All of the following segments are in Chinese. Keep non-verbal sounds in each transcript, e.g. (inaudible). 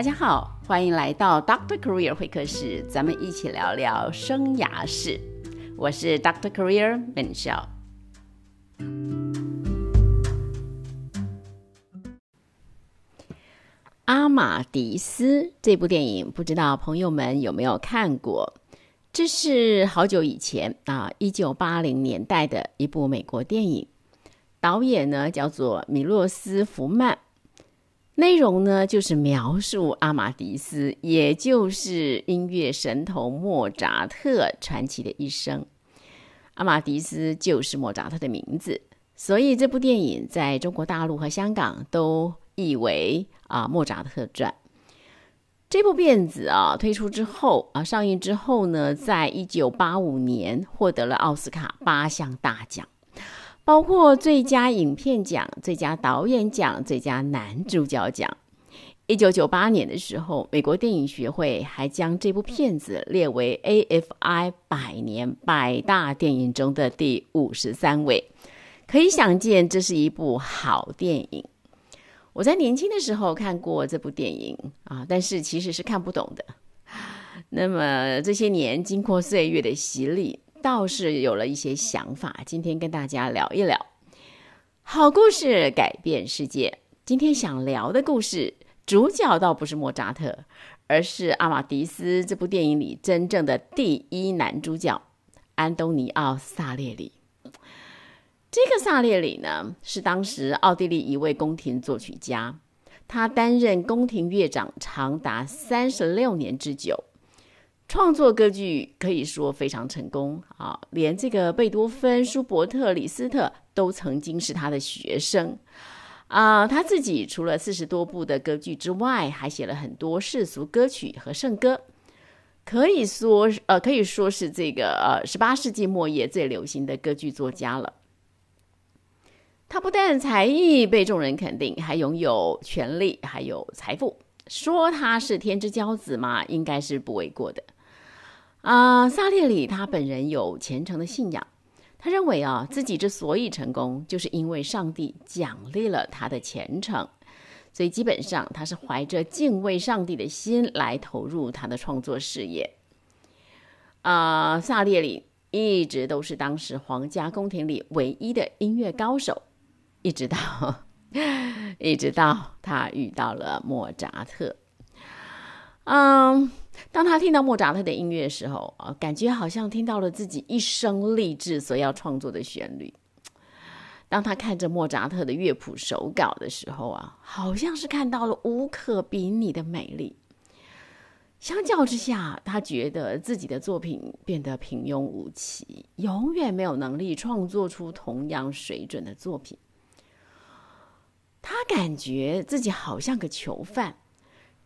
大家好，欢迎来到 Doctor Career 会客室，咱们一起聊聊生涯事。我是 Doctor Career 本笑。阿玛迪斯这部电影，不知道朋友们有没有看过？这是好久以前啊，一九八零年代的一部美国电影，导演呢叫做米洛斯福曼。内容呢，就是描述阿玛迪斯，也就是音乐神童莫扎特传奇的一生。阿玛迪斯就是莫扎特的名字，所以这部电影在中国大陆和香港都译为啊《莫扎特传》。这部片子啊推出之后啊上映之后呢，在一九八五年获得了奥斯卡八项大奖。包括最佳影片奖、最佳导演奖、最佳男主角奖。一九九八年的时候，美国电影学会还将这部片子列为 AFI 百年百大电影中的第五十三位。可以想见，这是一部好电影。我在年轻的时候看过这部电影啊，但是其实是看不懂的。那么这些年，经过岁月的洗礼。倒是有了一些想法，今天跟大家聊一聊。好故事改变世界。今天想聊的故事，主角倒不是莫扎特，而是《阿玛迪斯》这部电影里真正的第一男主角——安东尼奥·萨列里。这个萨列里呢，是当时奥地利一位宫廷作曲家，他担任宫廷乐长长达三十六年之久。创作歌剧可以说非常成功啊，连这个贝多芬、舒伯特、李斯特都曾经是他的学生啊。他自己除了四十多部的歌剧之外，还写了很多世俗歌曲和圣歌，可以说呃可以说是这个呃十八世纪末叶最流行的歌剧作家了。他不但才艺被众人肯定，还拥有权力，还有财富，说他是天之骄子嘛，应该是不为过的。啊，萨列里他本人有虔诚的信仰，他认为啊，自己之所以成功，就是因为上帝奖励了他的虔诚，所以基本上他是怀着敬畏上帝的心来投入他的创作事业。啊，萨列里一直都是当时皇家宫廷里唯一的音乐高手，一直到 (laughs) 一直到他遇到了莫扎特。嗯。当他听到莫扎特的音乐的时候啊，感觉好像听到了自己一生立志所要创作的旋律。当他看着莫扎特的乐谱手稿的时候啊，好像是看到了无可比拟的美丽。相较之下，他觉得自己的作品变得平庸无奇，永远没有能力创作出同样水准的作品。他感觉自己好像个囚犯。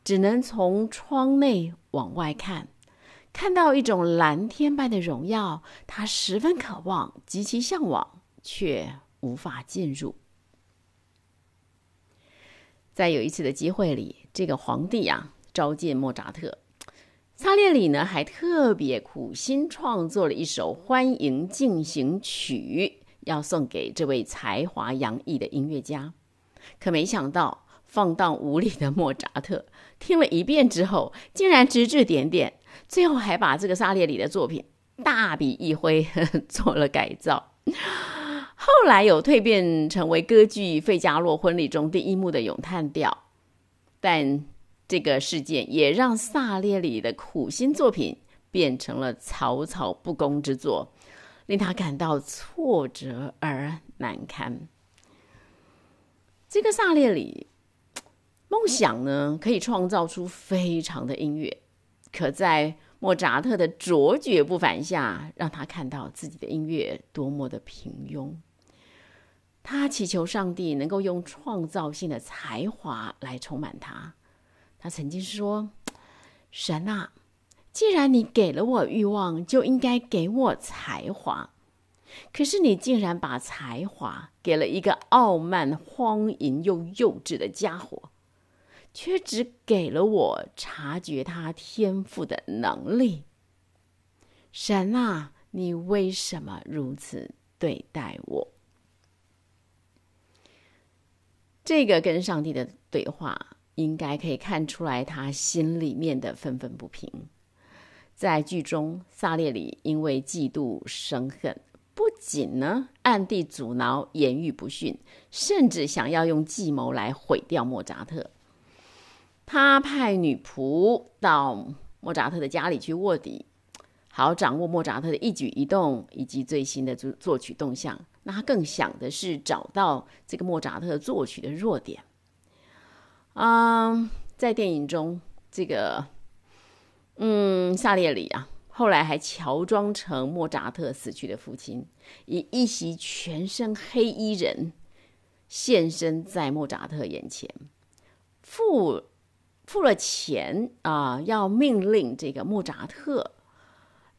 只能从窗内往外看，看到一种蓝天般的荣耀，他十分渴望，极其向往，却无法进入。在有一次的机会里，这个皇帝呀召见莫扎特，萨列里呢还特别苦心创作了一首欢迎进行曲，要送给这位才华洋溢的音乐家，可没想到。放荡无礼的莫扎特听了一遍之后，竟然指指点点，最后还把这个萨列里的作品大笔一挥 (laughs) 做了改造。后来有蜕变成为歌剧《费加洛婚礼》中第一幕的咏叹调，但这个事件也让萨列里的苦心作品变成了草草不工之作，令他感到挫折而难堪。这个萨列里。梦想呢，可以创造出非常的音乐，可在莫扎特的卓绝不凡下，让他看到自己的音乐多么的平庸。他祈求上帝能够用创造性的才华来充满他。他曾经说：“神啊，既然你给了我欲望，就应该给我才华。可是你竟然把才华给了一个傲慢、荒淫又幼稚的家伙。”却只给了我察觉他天赋的能力。神啊，你为什么如此对待我？这个跟上帝的对话应该可以看出来他心里面的愤愤不平。在剧中，萨列里因为嫉妒生恨，不仅呢暗地阻挠，言语不逊，甚至想要用计谋来毁掉莫扎特。他派女仆到莫扎特的家里去卧底，好掌握莫扎特的一举一动以及最新的作作曲动向。那他更想的是找到这个莫扎特作曲的弱点。嗯，在电影中，这个。嗯，萨列里啊，后来还乔装成莫扎特死去的父亲，以一袭全身黑衣人现身在莫扎特眼前，父付了钱啊，要命令这个莫扎特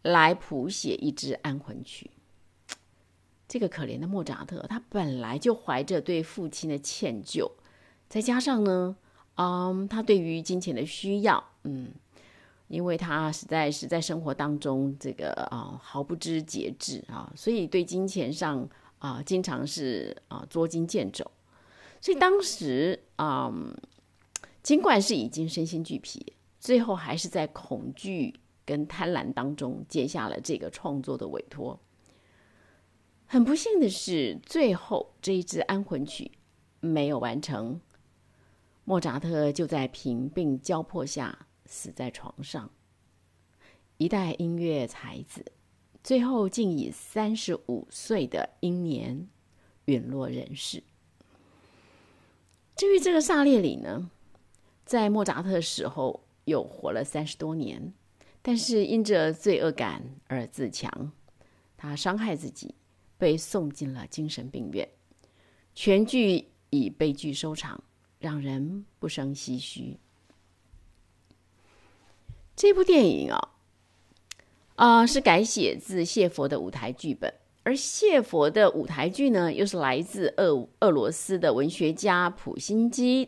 来谱写一支安魂曲。这个可怜的莫扎特，他本来就怀着对父亲的歉疚，再加上呢，嗯，他对于金钱的需要，嗯。因为他实在是在生活当中这个啊毫不知节制啊，所以对金钱上啊经常是啊捉襟见肘，所以当时啊尽管是已经身心俱疲，最后还是在恐惧跟贪婪当中接下了这个创作的委托。很不幸的是，最后这一支安魂曲没有完成，莫扎特就在贫病交迫下。死在床上，一代音乐才子，最后竟以三十五岁的英年陨落人世。至于这个萨列里呢，在莫扎特死后又活了三十多年，但是因着罪恶感而自强，他伤害自己，被送进了精神病院。全剧以悲剧收场，让人不胜唏嘘。这部电影啊，啊是改写自谢佛的舞台剧本，而谢佛的舞台剧呢，又是来自俄俄罗斯的文学家普辛基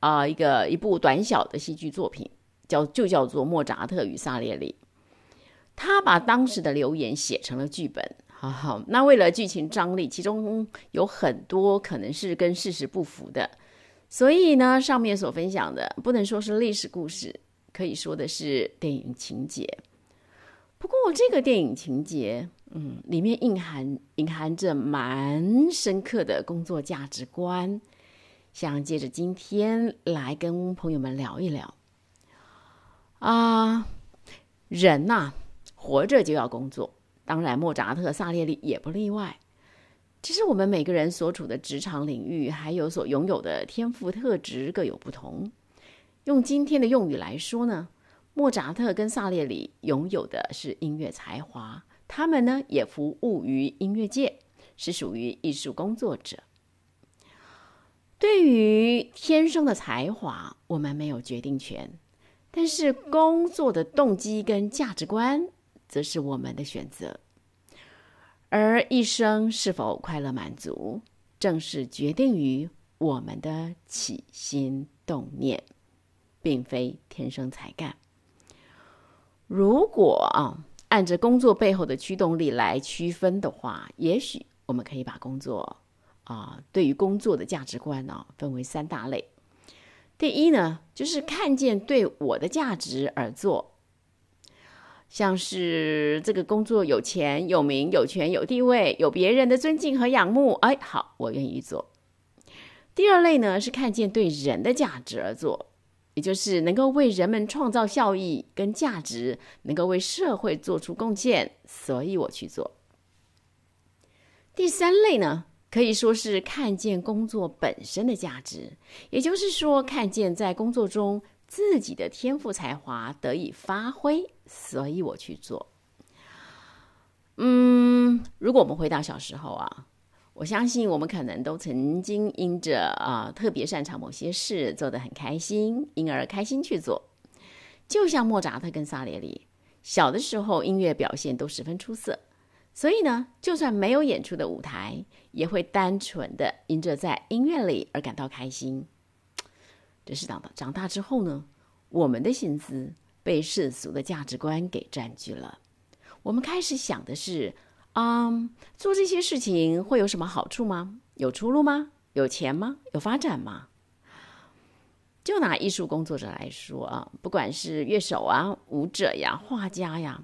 啊一个一部短小的戏剧作品，叫就叫做《莫扎特与萨列里》。他把当时的流言写成了剧本，好好。那为了剧情张力，其中有很多可能是跟事实不符的，所以呢，上面所分享的不能说是历史故事。可以说的是电影情节，不过这个电影情节，嗯，里面蕴含隐含着蛮深刻的工作价值观，想借着今天来跟朋友们聊一聊。啊，人呐，活着就要工作，当然莫扎特、萨列里也不例外。其实我们每个人所处的职场领域，还有所拥有的天赋特质各有不同。用今天的用语来说呢，莫扎特跟萨列里拥有的是音乐才华，他们呢也服务于音乐界，是属于艺术工作者。对于天生的才华，我们没有决定权，但是工作的动机跟价值观，则是我们的选择。而一生是否快乐满足，正是决定于我们的起心动念。并非天生才干。如果啊，按着工作背后的驱动力来区分的话，也许我们可以把工作啊，对于工作的价值观呢，分为三大类。第一呢，就是看见对我的价值而做，像是这个工作有钱、有名、有权、有地位、有别人的尊敬和仰慕，哎，好，我愿意做。第二类呢，是看见对人的价值而做。也就是能够为人们创造效益跟价值，能够为社会做出贡献，所以我去做。第三类呢，可以说是看见工作本身的价值，也就是说，看见在工作中自己的天赋才华得以发挥，所以我去做。嗯，如果我们回到小时候啊。我相信我们可能都曾经因着啊特别擅长某些事，做得很开心，因而开心去做。就像莫扎特跟萨列里，小的时候音乐表现都十分出色，所以呢，就算没有演出的舞台，也会单纯的因着在音乐里而感到开心。只是长长大之后呢，我们的心思被世俗的价值观给占据了，我们开始想的是。嗯，做这些事情会有什么好处吗？有出路吗？有钱吗？有发展吗？就拿艺术工作者来说啊，不管是乐手啊、舞者呀、画家呀，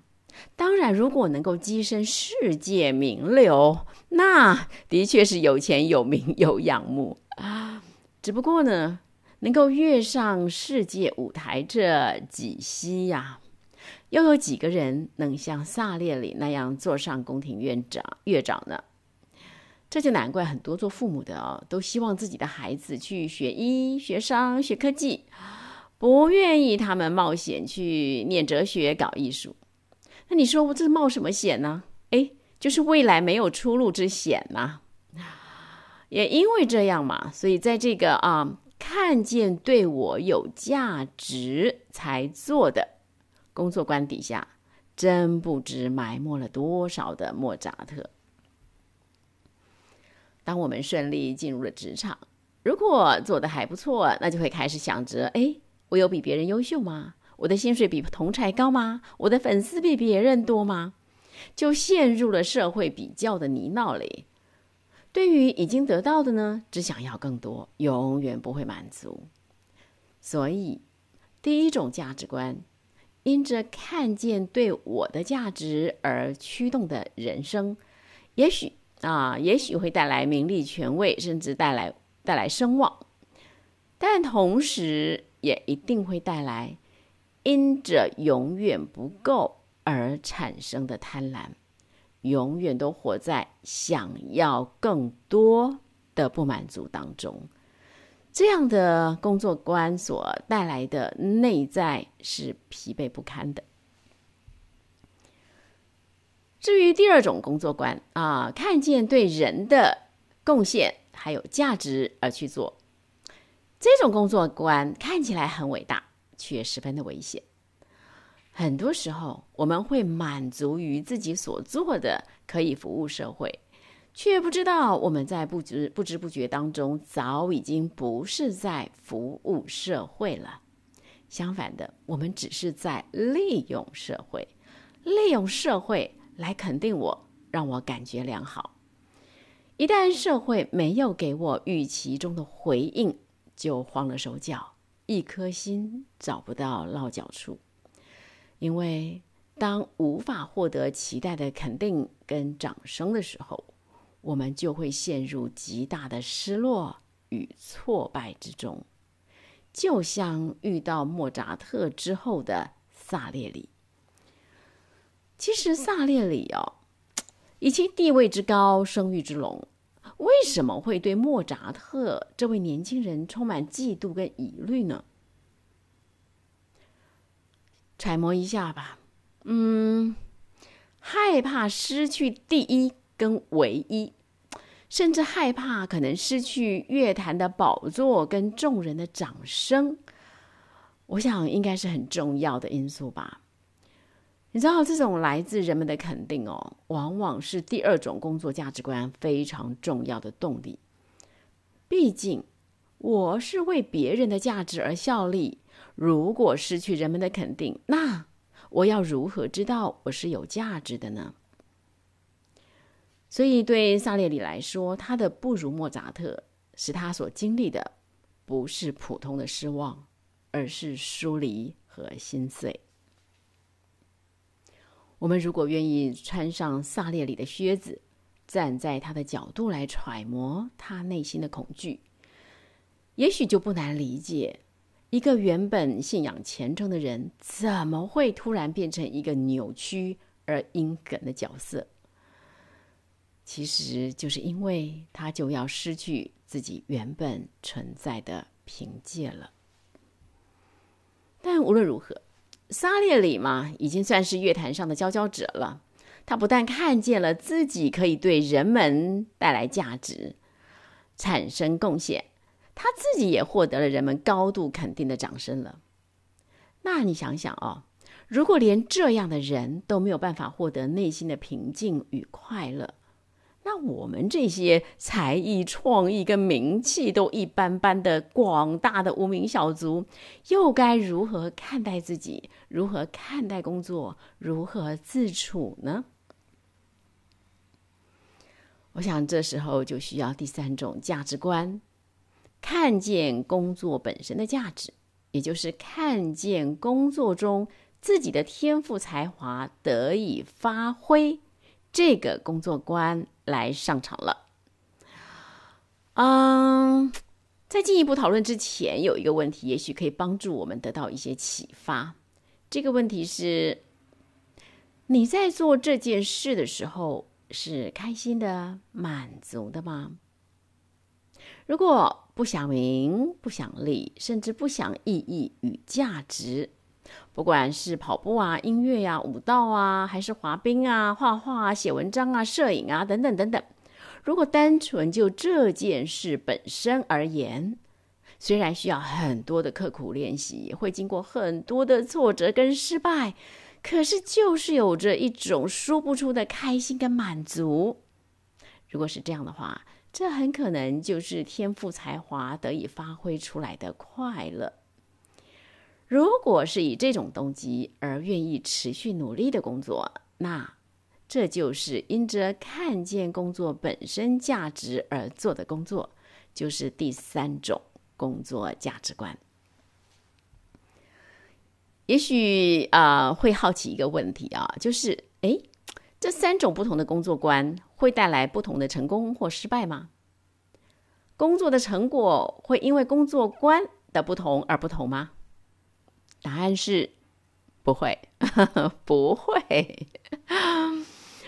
当然，如果能够跻身世界名流，那的确是有钱有名有仰慕啊。只不过呢，能够跃上世界舞台这几稀呀，又有几个人能像萨列里那样坐上宫廷院长院长呢？这就难怪很多做父母的哦，都希望自己的孩子去学医、学商、学科技，不愿意他们冒险去念哲学、搞艺术。那你说我这冒什么险呢？哎，就是未来没有出路之险嘛。也因为这样嘛，所以在这个啊，看见对我有价值才做的工作观底下，真不知埋没了多少的莫扎特。当我们顺利进入了职场，如果做的还不错，那就会开始想着：哎，我有比别人优秀吗？我的薪水比同才高吗？我的粉丝比别人多吗？就陷入了社会比较的泥淖里。对于已经得到的呢，只想要更多，永远不会满足。所以，第一种价值观，因着看见对我的价值而驱动的人生，也许。啊，也许会带来名利权位，甚至带来带来声望，但同时也一定会带来因着永远不够而产生的贪婪，永远都活在想要更多的不满足当中。这样的工作观所带来的内在是疲惫不堪的。至于第二种工作观啊，看见对人的贡献还有价值而去做，这种工作观看起来很伟大，却十分的危险。很多时候，我们会满足于自己所做的可以服务社会，却不知道我们在不知不知不觉当中，早已经不是在服务社会了。相反的，我们只是在利用社会，利用社会。来肯定我，让我感觉良好。一旦社会没有给我预期中的回应，就慌了手脚，一颗心找不到落脚处。因为当无法获得期待的肯定跟掌声的时候，我们就会陷入极大的失落与挫败之中，就像遇到莫扎特之后的萨列里。其实萨列里哦，以其地位之高、声誉之隆，为什么会对莫扎特这位年轻人充满嫉妒跟疑虑呢？揣摩一下吧，嗯，害怕失去第一跟唯一，甚至害怕可能失去乐坛的宝座跟众人的掌声，我想应该是很重要的因素吧。你知道，这种来自人们的肯定哦，往往是第二种工作价值观非常重要的动力。毕竟，我是为别人的价值而效力。如果失去人们的肯定，那我要如何知道我是有价值的呢？所以，对萨列里来说，他的不如莫扎特，使他所经历的不是普通的失望，而是疏离和心碎。我们如果愿意穿上萨列里的靴子，站在他的角度来揣摩他内心的恐惧，也许就不难理解，一个原本信仰虔诚的人，怎么会突然变成一个扭曲而阴梗的角色？其实就是因为他就要失去自己原本存在的凭借了。但无论如何。萨列里嘛，已经算是乐坛上的佼佼者了。他不但看见了自己可以对人们带来价值、产生贡献，他自己也获得了人们高度肯定的掌声了。那你想想哦，如果连这样的人都没有办法获得内心的平静与快乐，那我们这些才艺、创意跟名气都一般般的广大的无名小卒，又该如何看待自己？如何看待工作？如何自处呢？我想这时候就需要第三种价值观：看见工作本身的价值，也就是看见工作中自己的天赋才华得以发挥，这个工作观来上场了。嗯，在进一步讨论之前，有一个问题，也许可以帮助我们得到一些启发。这个问题是：你在做这件事的时候是开心的、满足的吗？如果不想名、不想利，甚至不想意义与价值，不管是跑步啊、音乐呀、舞蹈啊，还是滑冰啊、画画啊、写文章啊、摄影啊等等等等，如果单纯就这件事本身而言，虽然需要很多的刻苦练习，会经过很多的挫折跟失败，可是就是有着一种说不出的开心跟满足。如果是这样的话，这很可能就是天赋才华得以发挥出来的快乐。如果是以这种动机而愿意持续努力的工作，那这就是因着看见工作本身价值而做的工作，就是第三种工作价值观。也许啊，会好奇一个问题啊，就是哎。这三种不同的工作观会带来不同的成功或失败吗？工作的成果会因为工作观的不同而不同吗？答案是不会，(laughs) 不会。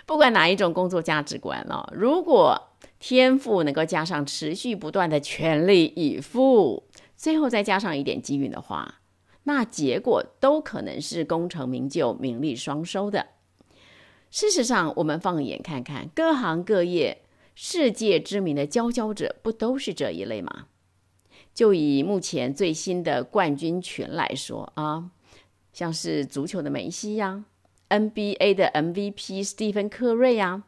不管哪一种工作价值观哦，如果天赋能够加上持续不断的全力以赴，最后再加上一点机运的话，那结果都可能是功成名就、名利双收的。事实上，我们放眼看看，各行各业世界知名的佼佼者，不都是这一类吗？就以目前最新的冠军群来说啊，像是足球的梅西呀，NBA 的 MVP 斯蒂芬·科瑞呀，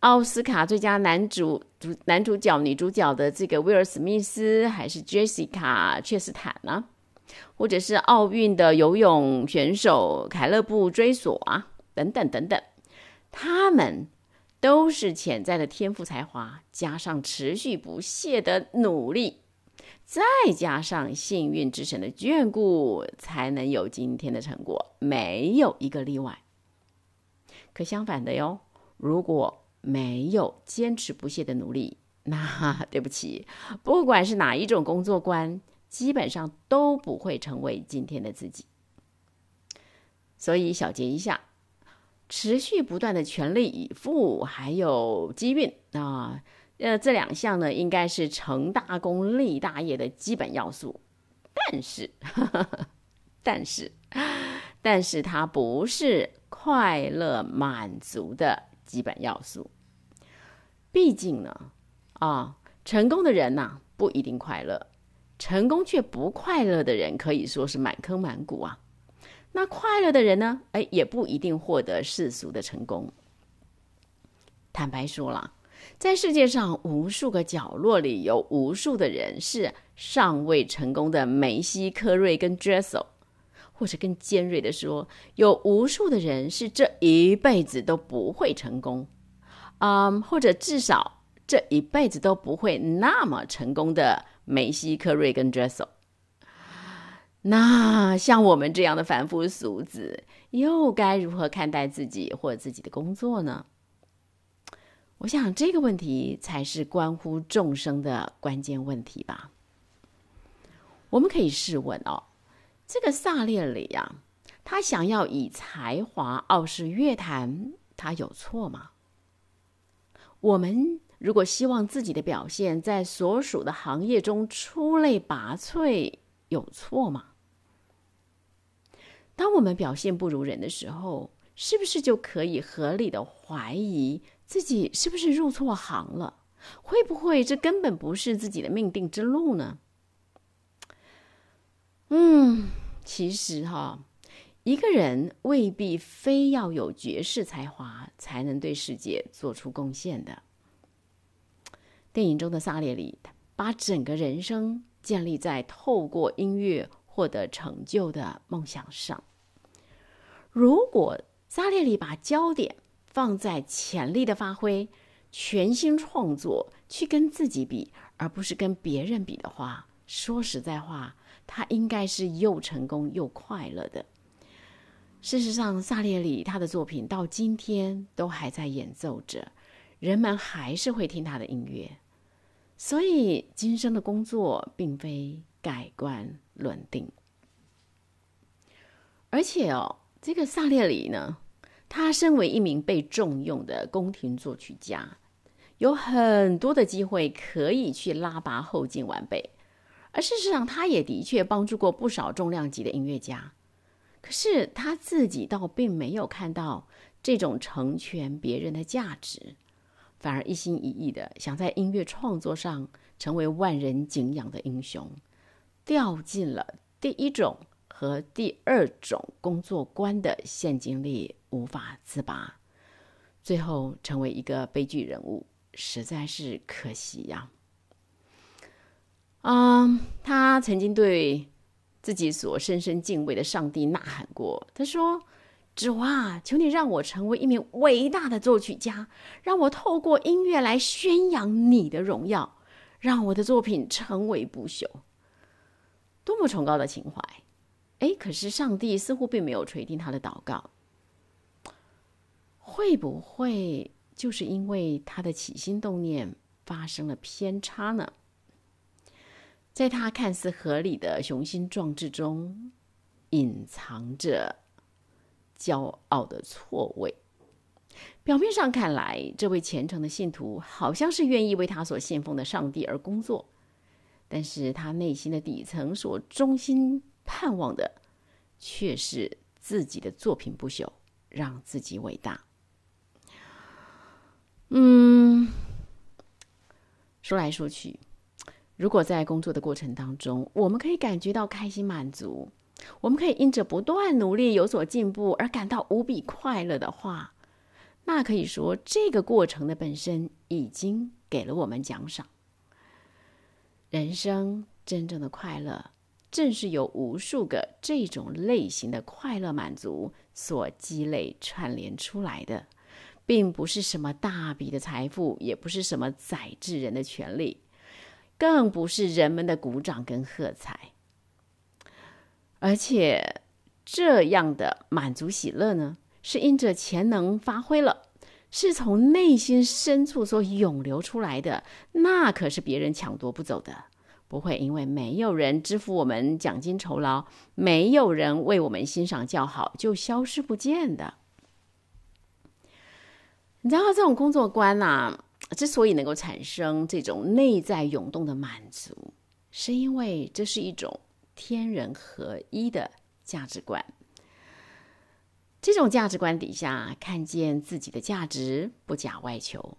奥斯卡最佳男主主男主角、女主角的这个威尔·史密斯，还是 Jessica 切斯坦呢？或者是奥运的游泳选手凯勒布追索啊，等等等等。他们都是潜在的天赋才华，加上持续不懈的努力，再加上幸运之神的眷顾，才能有今天的成果，没有一个例外。可相反的哟，如果没有坚持不懈的努力，那对不起，不管是哪一种工作观，基本上都不会成为今天的自己。所以小结一下。持续不断的全力以赴，还有机运啊，呃这两项呢，应该是成大功立大业的基本要素。但是，(laughs) 但是，但是它不是快乐满足的基本要素。毕竟呢，啊，成功的人呐不一定快乐，成功却不快乐的人可以说是满坑满谷啊。那快乐的人呢？哎，也不一定获得世俗的成功。坦白说了，在世界上无数个角落里，有无数的人是尚未成功的梅西、科瑞跟 Dressel，或者更尖锐的说，有无数的人是这一辈子都不会成功，嗯，或者至少这一辈子都不会那么成功的梅西、科瑞跟 Dressel。那像我们这样的凡夫俗子，又该如何看待自己或自己的工作呢？我想这个问题才是关乎众生的关键问题吧。我们可以试问哦，这个萨列里呀，他想要以才华傲视乐坛，他有错吗？我们如果希望自己的表现在所属的行业中出类拔萃，有错吗？当我们表现不如人的时候，是不是就可以合理的怀疑自己是不是入错行了？会不会这根本不是自己的命定之路呢？嗯，其实哈，一个人未必非要有绝世才华才能对世界做出贡献的。电影中的萨列里把整个人生建立在透过音乐。获得成就的梦想上。如果萨列里把焦点放在潜力的发挥，全新创作去跟自己比，而不是跟别人比的话，说实在话，他应该是又成功又快乐的。事实上，萨列里他的作品到今天都还在演奏着，人们还是会听他的音乐。所以，今生的工作并非盖棺论定。而且哦，这个萨列里呢，他身为一名被重用的宫廷作曲家，有很多的机会可以去拉拔后进晚辈。而事实上，他也的确帮助过不少重量级的音乐家。可是他自己倒并没有看到这种成全别人的价值，反而一心一意的想在音乐创作上成为万人敬仰的英雄，掉进了第一种和第二种工作观的陷阱里无法自拔，最后成为一个悲剧人物，实在是可惜呀。嗯，他曾经对。自己所深深敬畏的上帝呐喊过，他说：“主啊，求你让我成为一名伟大的作曲家，让我透过音乐来宣扬你的荣耀，让我的作品成为不朽。”多么崇高的情怀！哎，可是上帝似乎并没有垂听他的祷告。会不会就是因为他的起心动念发生了偏差呢？在他看似合理的雄心壮志中，隐藏着骄傲的错位。表面上看来，这位虔诚的信徒好像是愿意为他所信奉的上帝而工作，但是他内心的底层所衷心盼望的，却是自己的作品不朽，让自己伟大。嗯，说来说去。如果在工作的过程当中，我们可以感觉到开心满足，我们可以因着不断努力有所进步而感到无比快乐的话，那可以说这个过程的本身已经给了我们奖赏。人生真正的快乐，正是由无数个这种类型的快乐满足所积累串联出来的，并不是什么大笔的财富，也不是什么宰制人的权利。更不是人们的鼓掌跟喝彩，而且这样的满足喜乐呢，是因着潜能发挥了，是从内心深处所涌流出来的，那可是别人抢夺不走的，不会因为没有人支付我们奖金酬劳，没有人为我们欣赏叫好，就消失不见的。你知道这种工作观呐？之所以能够产生这种内在涌动的满足，是因为这是一种天人合一的价值观。这种价值观底下，看见自己的价值，不假外求。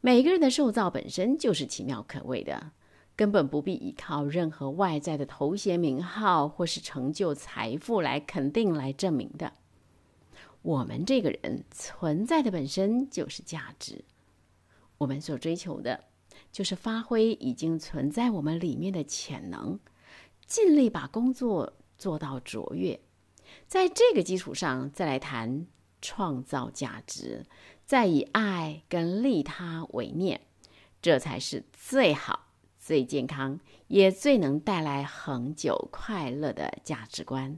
每个人的受造本身就是奇妙可畏的，根本不必依靠任何外在的头衔、名号或是成就、财富来肯定、来证明的。我们这个人存在的本身就是价值。我们所追求的，就是发挥已经存在我们里面的潜能，尽力把工作做到卓越。在这个基础上，再来谈创造价值，再以爱跟利他为念，这才是最好、最健康，也最能带来恒久快乐的价值观。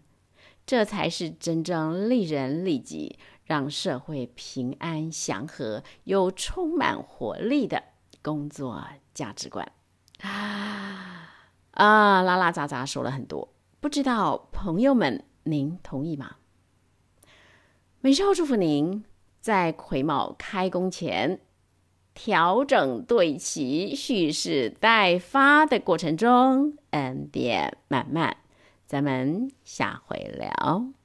这才是真正利人利己。让社会平安祥和又充满活力的工作价值观啊啊！拉拉杂杂说了很多，不知道朋友们您同意吗？美少祝福您在癸卯开工前调整对齐、蓄势待发的过程中恩典满满。咱们下回聊。